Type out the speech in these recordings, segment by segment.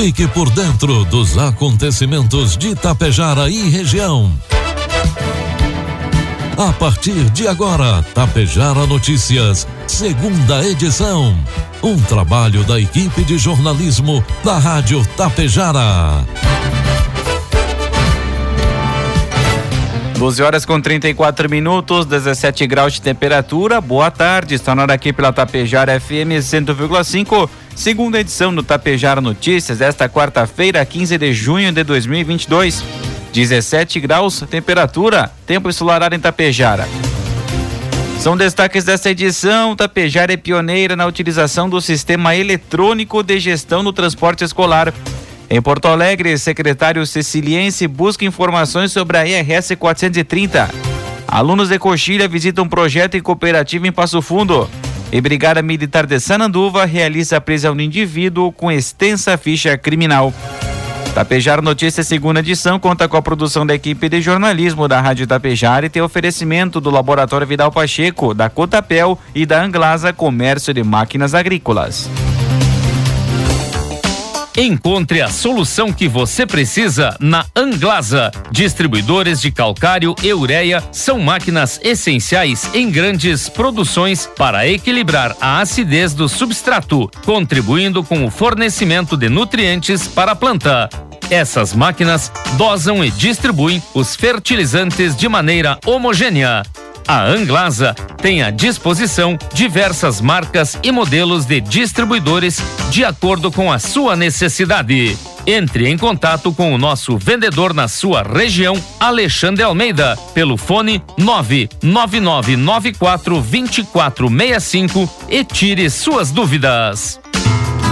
Fique por dentro dos acontecimentos de Tapejara e região. A partir de agora, Tapejara Notícias, segunda edição. Um trabalho da equipe de jornalismo da Rádio Tapejara. 12 horas com 34 minutos, 17 graus de temperatura. Boa tarde, está na hora aqui pela Tapejara FM 100,5, segunda edição do Tapejara Notícias, esta quarta-feira, 15 de junho de 2022. 17 graus, temperatura, tempo ensolarado em Tapejara. São destaques desta edição. Tapejara é pioneira na utilização do sistema eletrônico de gestão do transporte escolar. Em Porto Alegre, secretário Ceciliense busca informações sobre a IRS 430. Alunos de Coxilha visitam projeto em cooperativa em Passo Fundo. E Brigada Militar de Sananduva realiza a prisão de indivíduo com extensa ficha criminal. Tapejar Notícias segunda edição conta com a produção da equipe de jornalismo da Rádio Tapejar e tem oferecimento do Laboratório Vidal Pacheco, da Cotapel e da Anglasa Comércio de Máquinas Agrícolas. Encontre a solução que você precisa na Anglasa. Distribuidores de calcário e ureia são máquinas essenciais em grandes produções para equilibrar a acidez do substrato, contribuindo com o fornecimento de nutrientes para a planta. Essas máquinas dosam e distribuem os fertilizantes de maneira homogênea. A Anglasa tem à disposição diversas marcas e modelos de distribuidores de acordo com a sua necessidade. Entre em contato com o nosso vendedor na sua região, Alexandre Almeida, pelo fone 99994 2465 e tire suas dúvidas.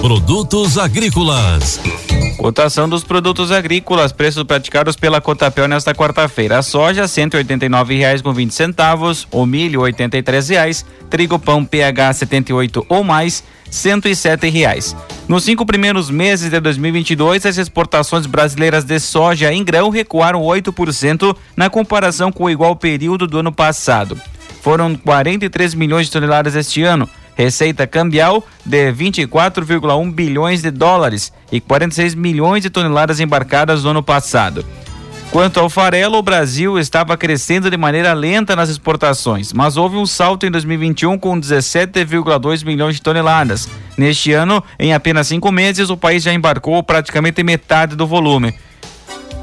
Produtos agrícolas. Cotação dos produtos agrícolas, preços praticados pela Cotapel nesta quarta-feira. A soja, R$ 189,20 com 20 centavos, o milho, R$ 83,00, trigo pão PH 78 ou mais, R$ 107,00. Nos cinco primeiros meses de 2022, as exportações brasileiras de soja em grão recuaram 8% na comparação com o igual período do ano passado. Foram 43 milhões de toneladas este ano, Receita cambial de 24,1 bilhões de dólares e 46 milhões de toneladas embarcadas no ano passado. Quanto ao farelo, o Brasil estava crescendo de maneira lenta nas exportações, mas houve um salto em 2021 com 17,2 milhões de toneladas. Neste ano, em apenas cinco meses, o país já embarcou praticamente metade do volume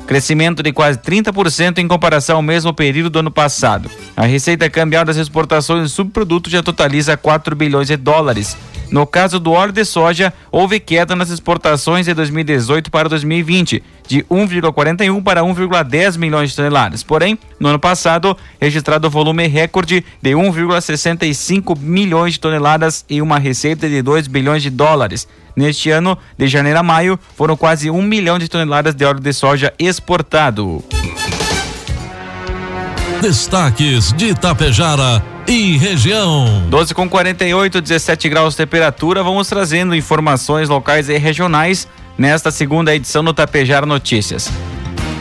crescimento de quase 30% em comparação ao mesmo período do ano passado. A receita cambial das exportações de subprodutos já totaliza 4 bilhões de dólares. No caso do óleo de soja, houve queda nas exportações de 2018 para 2020, de 1,41 para 1,10 milhões de toneladas. Porém, no ano passado, registrado o volume recorde de 1,65 milhões de toneladas e uma receita de 2 bilhões de dólares. Neste ano, de janeiro a maio, foram quase um milhão de toneladas de óleo de soja exportado. Destaques de Itapejara e região. 12 com 48, 17 graus de temperatura. Vamos trazendo informações locais e regionais nesta segunda edição do Tapejara Notícias.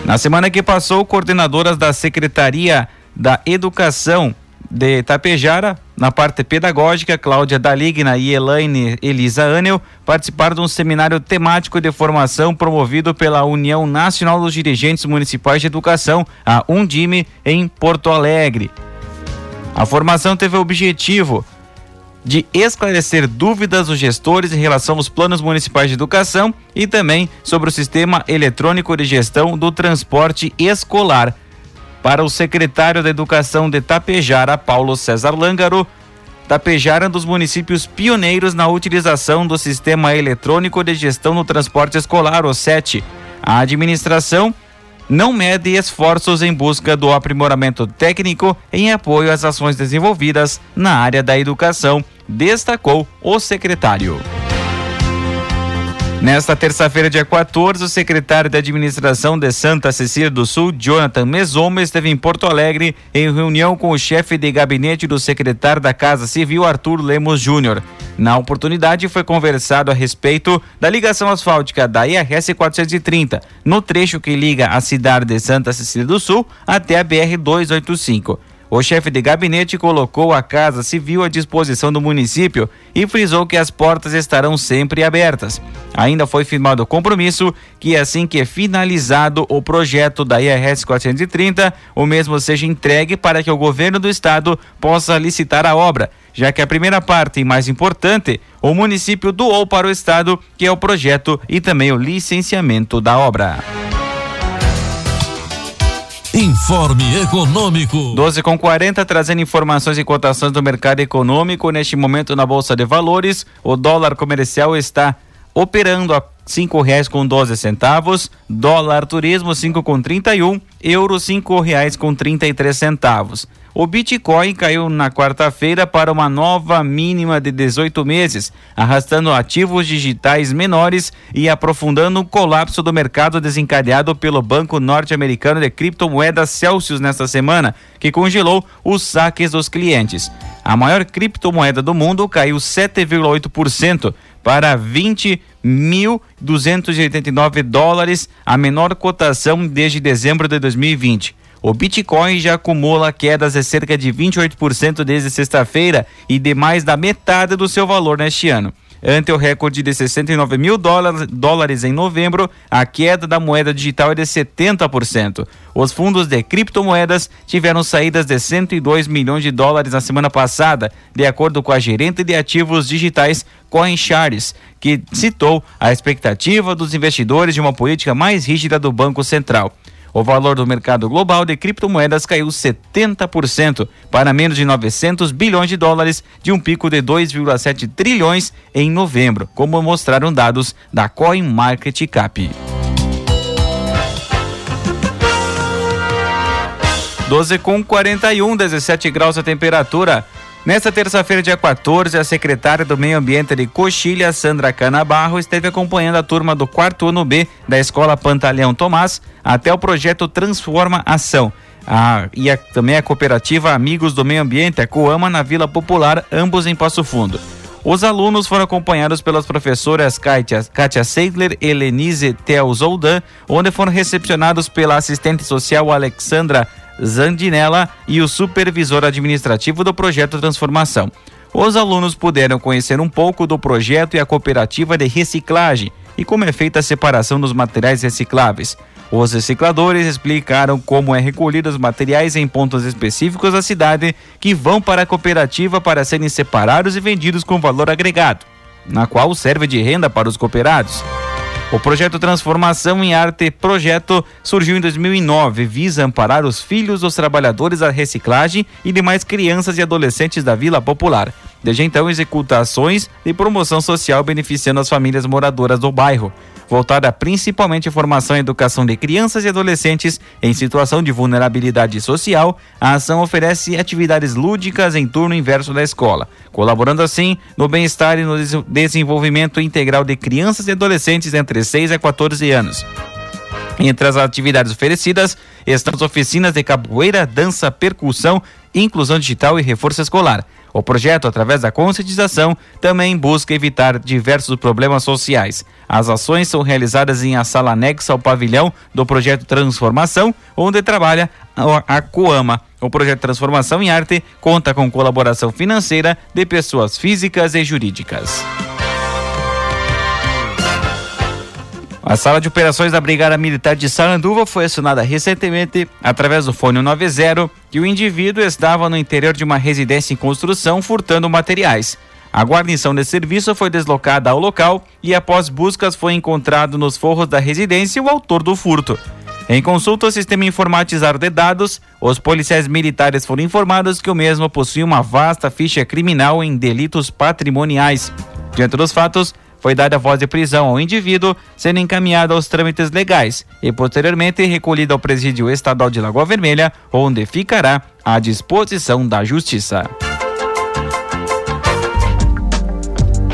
Na semana que passou, coordenadoras da Secretaria da Educação de Tapejara, na parte pedagógica, Cláudia Daligna e Elaine Elisa Anel participaram de um seminário temático de formação promovido pela União Nacional dos Dirigentes Municipais de Educação, a Undime, em Porto Alegre. A formação teve o objetivo de esclarecer dúvidas dos gestores em relação aos planos municipais de educação e também sobre o sistema eletrônico de gestão do transporte escolar. Para o secretário da Educação de Tapejara, Paulo César Lângaro, Tapejara é um dos municípios pioneiros na utilização do sistema eletrônico de gestão do transporte escolar, o SET. A administração não mede esforços em busca do aprimoramento técnico em apoio às ações desenvolvidas na área da educação, destacou o secretário. Nesta terça-feira, dia 14, o secretário de Administração de Santa Cecília do Sul, Jonathan Mesoma, esteve em Porto Alegre em reunião com o chefe de gabinete do secretário da Casa Civil, Arthur Lemos Júnior. Na oportunidade, foi conversado a respeito da ligação asfáltica da IRS 430, no trecho que liga a cidade de Santa Cecília do Sul até a BR 285. O chefe de gabinete colocou a Casa Civil à disposição do município e frisou que as portas estarão sempre abertas. Ainda foi firmado o compromisso que, assim que finalizado o projeto da IRS 430, o mesmo seja entregue para que o governo do estado possa licitar a obra, já que a primeira parte e mais importante, o município doou para o estado, que é o projeto e também o licenciamento da obra. Informe Econômico. 12 com 40, trazendo informações e cotações do mercado econômico. Neste momento, na Bolsa de Valores, o dólar comercial está operando a cinco reais com doze centavos, dólar turismo cinco com trinta e um, euro cinco reais com trinta e três centavos. O Bitcoin caiu na quarta-feira para uma nova mínima de 18 meses, arrastando ativos digitais menores e aprofundando o colapso do mercado desencadeado pelo banco norte-americano de criptomoedas Celsius nesta semana, que congelou os saques dos clientes. A maior criptomoeda do mundo caiu 7,8% para 20.289 dólares, a menor cotação desde dezembro de 2020. O Bitcoin já acumula quedas de cerca de 28% desde sexta-feira e de mais da metade do seu valor neste ano. Ante o recorde de 69 mil dólares, em novembro, a queda da moeda digital é de 70%. Os fundos de criptomoedas tiveram saídas de 102 milhões de dólares na semana passada, de acordo com a gerente de ativos digitais CoinShares, que citou a expectativa dos investidores de uma política mais rígida do Banco Central. O valor do mercado global de criptomoedas caiu 70% para menos de 900 bilhões de dólares, de um pico de 2,7 trilhões em novembro, como mostraram dados da CoinMarketCap. 12 com 41, 17 graus a temperatura. Nesta terça-feira, dia 14, a secretária do Meio Ambiente de Coxilha, Sandra Canabarro, esteve acompanhando a turma do quarto ano B da Escola Pantaleão Tomás até o projeto Transforma Ação. A, e a, também a cooperativa Amigos do Meio Ambiente, a Coama, na Vila Popular, ambos em Passo Fundo. Os alunos foram acompanhados pelas professoras Kátia, Kátia Seidler e Lenise Teozoldan, onde foram recepcionados pela assistente social Alexandra Zandinella e o supervisor administrativo do projeto Transformação. Os alunos puderam conhecer um pouco do projeto e a cooperativa de reciclagem e como é feita a separação dos materiais recicláveis. Os recicladores explicaram como é recolhido os materiais em pontos específicos da cidade que vão para a cooperativa para serem separados e vendidos com valor agregado, na qual serve de renda para os cooperados. O projeto Transformação em Arte Projeto surgiu em 2009, visa amparar os filhos dos trabalhadores da reciclagem e demais crianças e adolescentes da Vila Popular. Desde então, executa ações de promoção social beneficiando as famílias moradoras do bairro voltada principalmente à formação e educação de crianças e adolescentes em situação de vulnerabilidade social, a ação oferece atividades lúdicas em turno inverso da escola, colaborando assim no bem-estar e no desenvolvimento integral de crianças e adolescentes entre 6 a 14 anos. Entre as atividades oferecidas estão as oficinas de capoeira, dança, percussão, inclusão digital e reforço escolar. O projeto, através da conscientização, também busca evitar diversos problemas sociais. As ações são realizadas em a sala anexa ao pavilhão do projeto Transformação, onde trabalha a Coama. O projeto Transformação em Arte conta com colaboração financeira de pessoas físicas e jurídicas. A sala de operações da Brigada Militar de Saranduva foi acionada recentemente através do fone 90 que o indivíduo estava no interior de uma residência em construção furtando materiais. A guarnição de serviço foi deslocada ao local e, após buscas, foi encontrado nos forros da residência o autor do furto. Em consulta ao sistema informatizado de dados, os policiais militares foram informados que o mesmo possui uma vasta ficha criminal em delitos patrimoniais. Diante dos fatos, foi dada voz de prisão ao indivíduo, sendo encaminhado aos trâmites legais e posteriormente recolhido ao presídio estadual de Lagoa Vermelha, onde ficará à disposição da Justiça.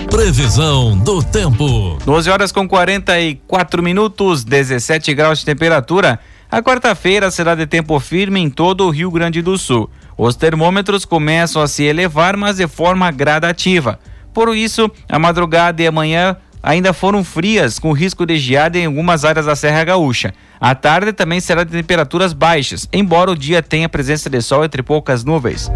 Previsão do tempo. 12 horas com 44 minutos, 17 graus de temperatura. A quarta-feira será de tempo firme em todo o Rio Grande do Sul. Os termômetros começam a se elevar, mas de forma gradativa. Por isso, a madrugada e amanhã ainda foram frias, com risco de geada em algumas áreas da Serra Gaúcha. A tarde também será de temperaturas baixas, embora o dia tenha presença de sol entre poucas nuvens.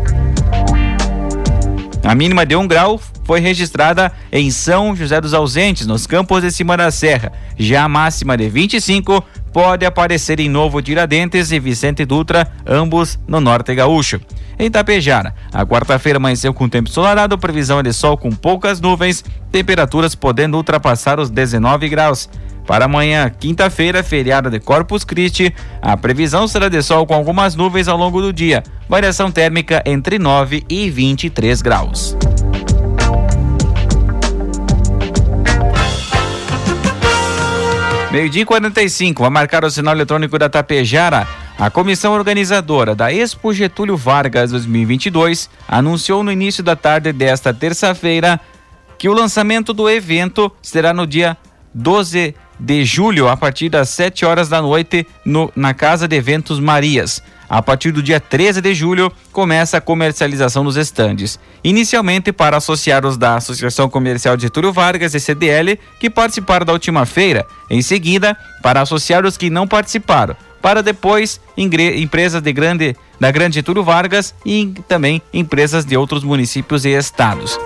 A mínima de 1 um grau foi registrada em São José dos Ausentes, nos campos de cima da serra. Já a máxima de 25 pode aparecer em Novo Tiradentes e Vicente Dutra, ambos no norte gaúcho. Em Tapejara, a quarta-feira amanheceu com tempo ensolarado, previsão de sol com poucas nuvens, temperaturas podendo ultrapassar os 19 graus. Para amanhã, quinta-feira, feriado de Corpus Christi, a previsão será de sol com algumas nuvens ao longo do dia. Variação térmica entre 9 e 23 graus. Meio-dia e 45, vai marcar o sinal eletrônico da Tapejara. A comissão organizadora da Expo Getúlio Vargas 2022 anunciou no início da tarde desta terça-feira que o lançamento do evento será no dia 12 de julho, a partir das 7 horas da noite, no, na Casa de Eventos Marias. A partir do dia 13 de julho, começa a comercialização dos estandes. Inicialmente para associados da Associação Comercial de Getúlio Vargas, CDL, que participaram da última feira. Em seguida, para associados que não participaram. Para depois, empresas de grande, da Grande Getúlio Vargas e também empresas de outros municípios e estados.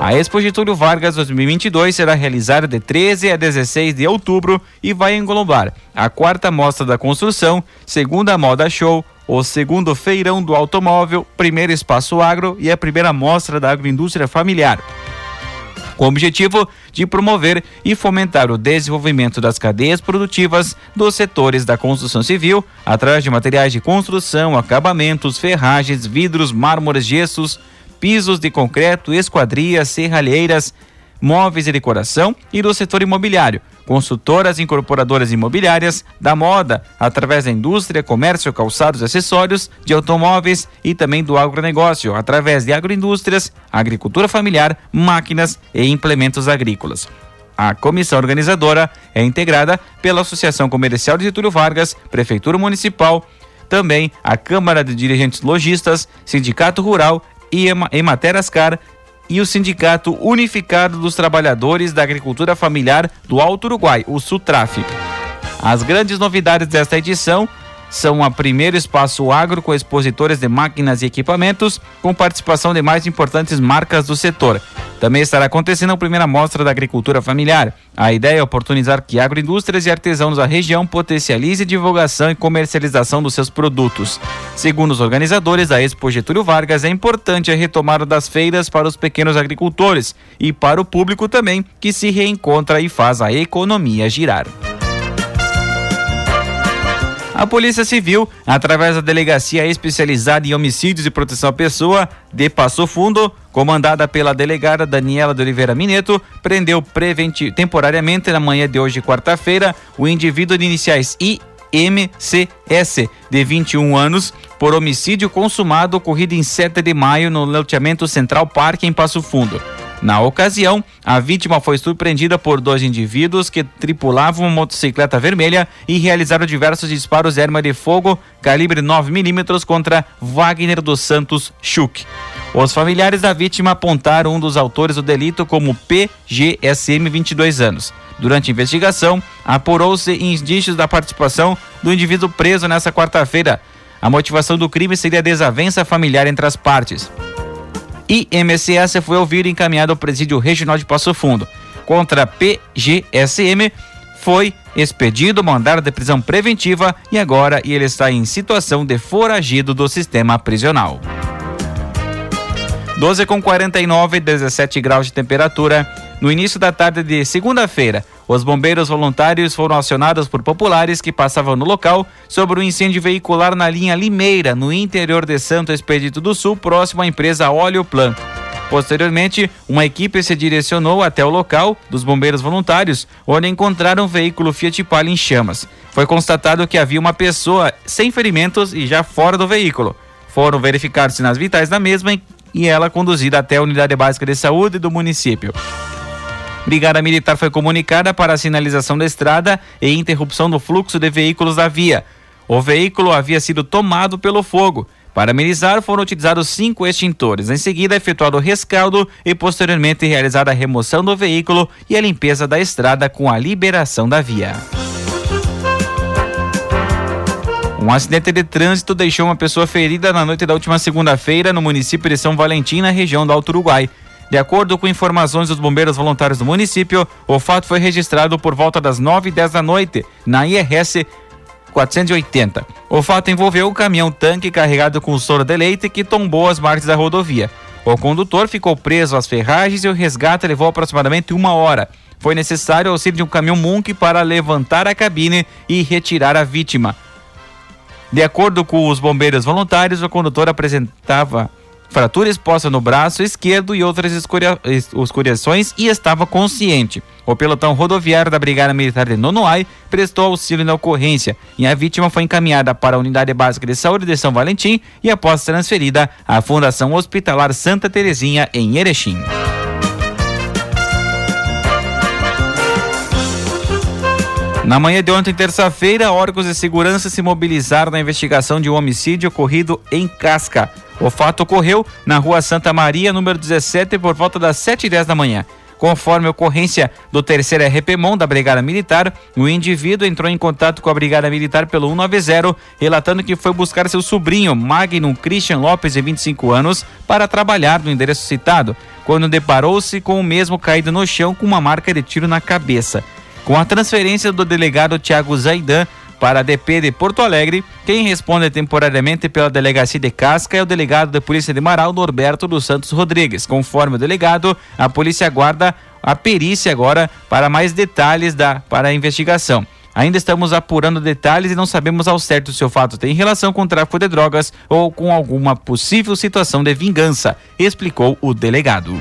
A Expo Getúlio Vargas 2022 será realizada de 13 a 16 de outubro e vai englobar a quarta mostra da construção, segunda moda show, o segundo feirão do automóvel, primeiro espaço agro e a primeira mostra da agroindústria familiar. Com o objetivo de promover e fomentar o desenvolvimento das cadeias produtivas dos setores da construção civil, através de materiais de construção, acabamentos, ferragens, vidros, mármores, gessos, pisos de concreto, esquadrias, serralheiras, móveis e decoração e do setor imobiliário, consultoras incorporadoras imobiliárias, da moda, através da indústria, comércio, calçados e acessórios, de automóveis e também do agronegócio, através de agroindústrias, agricultura familiar, máquinas e implementos agrícolas. A comissão organizadora é integrada pela Associação Comercial de Getúlio Vargas, Prefeitura Municipal, também a Câmara de Dirigentes Logistas, Sindicato Rural e Ematerascar e o Sindicato Unificado dos Trabalhadores da Agricultura Familiar do Alto Uruguai, o SUTRAF. As grandes novidades desta edição são a primeiro espaço agro com expositores de máquinas e equipamentos, com participação de mais importantes marcas do setor. Também estará acontecendo a primeira mostra da agricultura familiar. A ideia é oportunizar que agroindústrias e artesãos da região potencializem divulgação e comercialização dos seus produtos. Segundo os organizadores da Expo Getúlio Vargas, é importante a retomada das feiras para os pequenos agricultores e para o público também, que se reencontra e faz a economia girar. A Polícia Civil, através da Delegacia Especializada em Homicídios e Proteção à Pessoa de Passo Fundo, comandada pela delegada Daniela de Oliveira Mineto, prendeu temporariamente na manhã de hoje, quarta-feira, o indivíduo de iniciais IMCS, de 21 anos, por homicídio consumado ocorrido em 7 de maio no loteamento Central Parque, em Passo Fundo. Na ocasião, a vítima foi surpreendida por dois indivíduos que tripulavam uma motocicleta vermelha e realizaram diversos disparos de arma de fogo calibre 9mm contra Wagner dos Santos Schuch. Os familiares da vítima apontaram um dos autores do delito como PGSM, 22 anos. Durante a investigação, apurou-se indícios da participação do indivíduo preso nesta quarta-feira. A motivação do crime seria a desavença familiar entre as partes. IMCS foi ouvido e encaminhado ao presídio regional de Passo Fundo. Contra PGSM foi expedido mandado de prisão preventiva e agora ele está em situação de foragido do sistema prisional. 12 com 49, 17 graus de temperatura. No início da tarde de segunda-feira, os bombeiros voluntários foram acionados por populares que passavam no local sobre o um incêndio veicular na linha Limeira, no interior de Santo Expedito do Sul, próximo à empresa Óleo Plan. Posteriormente, uma equipe se direcionou até o local dos bombeiros voluntários, onde encontraram um veículo Fiat Palio em chamas. Foi constatado que havia uma pessoa sem ferimentos e já fora do veículo. Foram verificados sinais vitais da mesma e ela conduzida até a unidade básica de saúde do município. Brigada Militar foi comunicada para sinalização da estrada e interrupção do fluxo de veículos da via. O veículo havia sido tomado pelo fogo. Para amenizar, foram utilizados cinco extintores. Em seguida, efetuado o rescaldo e posteriormente realizada a remoção do veículo e a limpeza da estrada com a liberação da via. Um acidente de trânsito deixou uma pessoa ferida na noite da última segunda-feira no município de São Valentim, na região do Alto Uruguai. De acordo com informações dos bombeiros voluntários do município, o fato foi registrado por volta das 9 e 10 da noite na IRS 480. O fato envolveu um caminhão-tanque carregado com soro de leite que tombou as margens da rodovia. O condutor ficou preso às ferragens e o resgate levou aproximadamente uma hora. Foi necessário o auxílio de um caminhão Munk para levantar a cabine e retirar a vítima. De acordo com os bombeiros voluntários, o condutor apresentava fratura exposta no braço esquerdo e outras escoriações e estava consciente. O pelotão rodoviário da Brigada Militar de Nonoai prestou auxílio na ocorrência e a vítima foi encaminhada para a Unidade Básica de Saúde de São Valentim e após transferida à Fundação Hospitalar Santa Terezinha em Erechim. Na manhã de ontem, terça-feira, órgãos de segurança se mobilizaram na investigação de um homicídio ocorrido em Casca. O fato ocorreu na rua Santa Maria, número 17, por volta das 7 e 10 da manhã. Conforme ocorrência do terceiro RPMON da Brigada Militar, o indivíduo entrou em contato com a Brigada Militar pelo 190, relatando que foi buscar seu sobrinho, Magnum Christian Lopes, de 25 anos, para trabalhar no endereço citado, quando deparou-se com o mesmo caído no chão com uma marca de tiro na cabeça. Com a transferência do delegado Tiago Zaidan, para a DP de Porto Alegre, quem responde temporariamente pela delegacia de Casca é o delegado de Polícia de Marau, Norberto dos Santos Rodrigues. Conforme o delegado, a polícia aguarda a perícia agora para mais detalhes da para a investigação. Ainda estamos apurando detalhes e não sabemos ao certo se o fato tem relação com o tráfico de drogas ou com alguma possível situação de vingança, explicou o delegado.